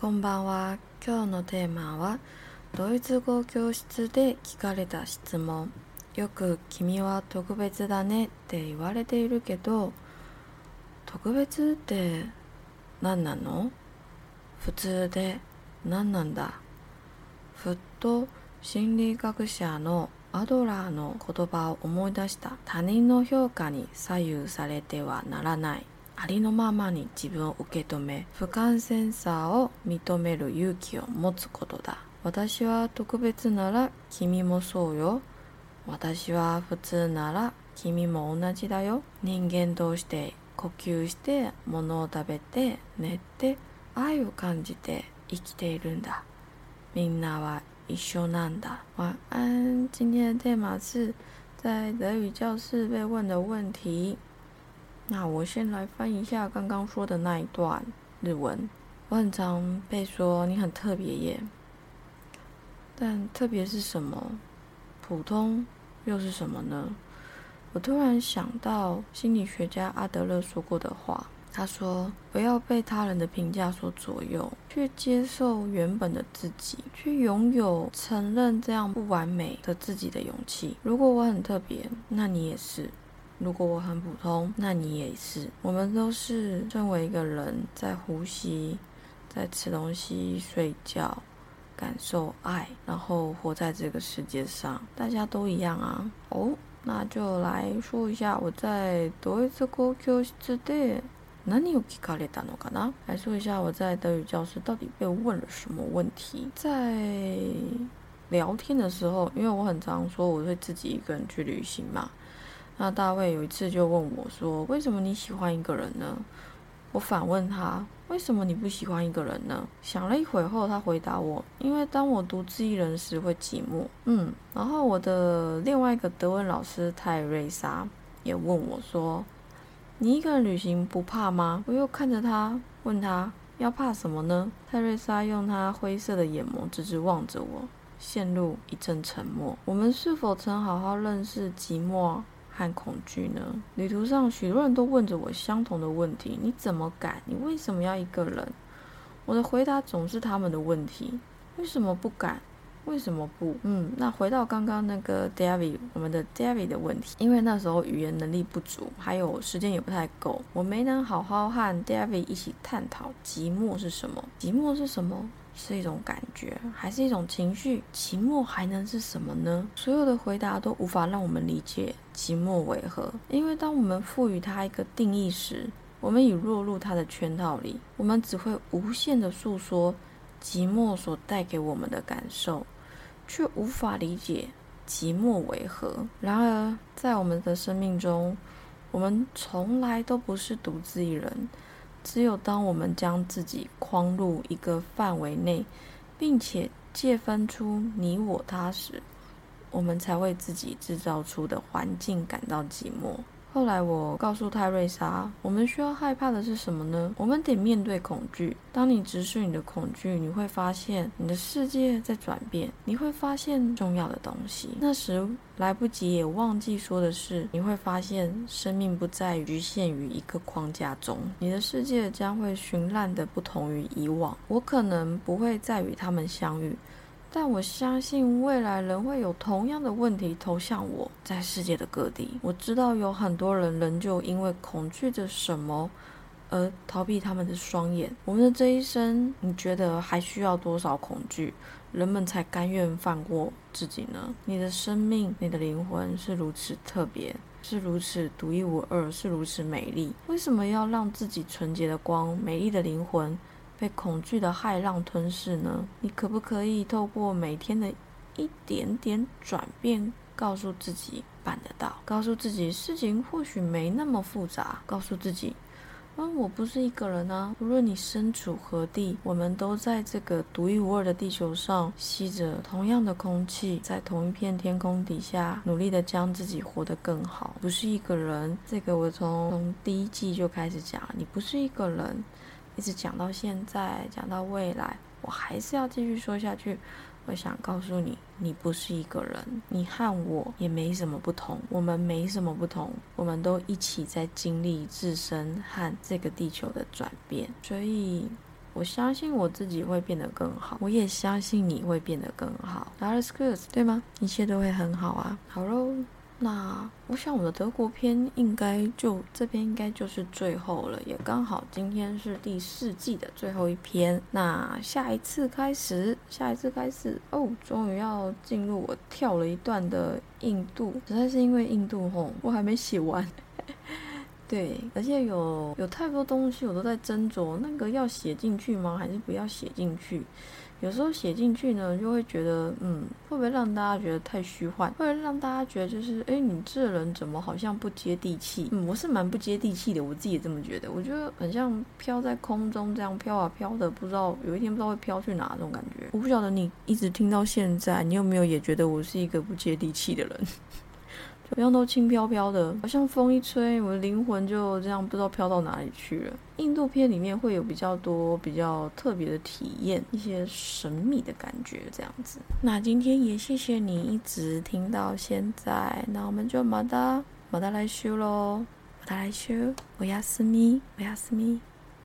こんばんは。今日のテーマはドイツ語教室で聞かれた質問。よく君は特別だねって言われているけど、特別って何なの？普通で何なんだ？ふっと心理学者のアドラーの言葉を思い出した他人の評価に左右されてはならないありのままに自分を受け止め不完全さを認める勇気を持つことだ。私は特別なら君もそうよ。私は普通なら君も同じだよ。人間同士で呼吸して物を食べて寝て愛を感じて生きているんだ。みんなは一緒なんだ。晚安今天的テーマ是在德语教室被问的问题。那我先来翻一下刚刚说的那一段日文。我很常被说你很特别耶，但特别是什么？普通又是什么呢？我突然想到心理学家阿德勒说过的话，他说：“不要被他人的评价所左右，去接受原本的自己，去拥有承认这样不完美的自己的勇气。如果我很特别，那你也是。”如果我很普通，那你也是。我们都是身为一个人，在呼吸，在吃东西、睡觉，感受爱，然后活在这个世界上。大家都一样啊。哦，那就来说一下我在德语教室で何を聞かれたのかな？来说一下我在德语教室到底被问了什么问题。在聊天的时候，因为我很常说我会自己一个人去旅行嘛。 那大卫有一次就问我说：“为什么你喜欢一个人呢？”我反问他：“为什么你不喜欢一个人呢？”想了一会后，他回答我：“因为当我独自一人时会寂寞。”嗯，然后我的另外一个德文老师泰瑞莎也问我说：“你一个人旅行不怕吗？”我又看着他问他：“要怕什么呢？”泰瑞莎用他灰色的眼眸直直望着我，陷入一阵沉默。我们是否曾好好认识寂寞？和恐惧呢？旅途上，许多人都问着我相同的问题：你怎么敢？你为什么要一个人？我的回答总是他们的问题：为什么不敢？为什么不？嗯，那回到刚刚那个 David，我们的 David 的问题，因为那时候语言能力不足，还有时间也不太够，我没能好好和 David 一起探讨寂寞是什么。寂寞是什么？是一种感觉，还是一种情绪？寂寞还能是什么呢？所有的回答都无法让我们理解寂寞为何，因为当我们赋予它一个定义时，我们已落入它的圈套里。我们只会无限的诉说寂寞所带给我们的感受，却无法理解寂寞为何。然而，在我们的生命中，我们从来都不是独自一人。只有当我们将自己框入一个范围内，并且界分出你我他时，我们才为自己制造出的环境感到寂寞。后来我告诉泰瑞莎，我们需要害怕的是什么呢？我们得面对恐惧。当你直视你的恐惧，你会发现你的世界在转变，你会发现重要的东西。那时来不及也忘记说的是，你会发现生命不再局限于一个框架中，你的世界将会绚烂的不同于以往。我可能不会再与他们相遇。但我相信未来仍会有同样的问题投向我，在世界的各地，我知道有很多人仍旧因为恐惧着什么而逃避他们的双眼。我们的这一生，你觉得还需要多少恐惧，人们才甘愿放过自己呢？你的生命，你的灵魂是如此特别，是如此独一无二，是如此美丽，为什么要让自己纯洁的光、美丽的灵魂？被恐惧的骇浪吞噬呢？你可不可以透过每天的一点点转变，告诉自己办得到？告诉自己事情或许没那么复杂。告诉自己，嗯，我不是一个人啊。无论你身处何地，我们都在这个独一无二的地球上，吸着同样的空气，在同一片天空底下，努力的将自己活得更好。不是一个人，这个我从从第一季就开始讲，你不是一个人。一直讲到现在，讲到未来，我还是要继续说下去。我想告诉你，你不是一个人，你和我也没什么不同，我们没什么不同，我们都一起在经历自身和这个地球的转变。所以，我相信我自己会变得更好，我也相信你会变得更好。That's good，对吗？一切都会很好啊。好喽。那我想我的德国篇应该就这边应该就是最后了，也刚好今天是第四季的最后一篇。那下一次开始，下一次开始哦，终于要进入我跳了一段的印度，实在是因为印度吼，我还没写完。对，而且有有太多东西我都在斟酌，那个要写进去吗？还是不要写进去？有时候写进去呢，就会觉得，嗯，会不会让大家觉得太虚幻？会让大家觉得就是，哎，你这人怎么好像不接地气？嗯，我是蛮不接地气的，我自己也这么觉得。我觉得很像飘在空中这样飘啊飘的，不知道有一天不知道会飘去哪那种感觉。我不晓得你一直听到现在，你有没有也觉得我是一个不接地气的人？好像都轻飘飘的，好像风一吹，我的灵魂就这样不知道飘到哪里去了。印度片里面会有比较多比较特别的体验，一些神秘的感觉这样子。那今天也谢谢你一直听到现在，那我们就马达马达来修喽，马达来修，我要思密，我要思密。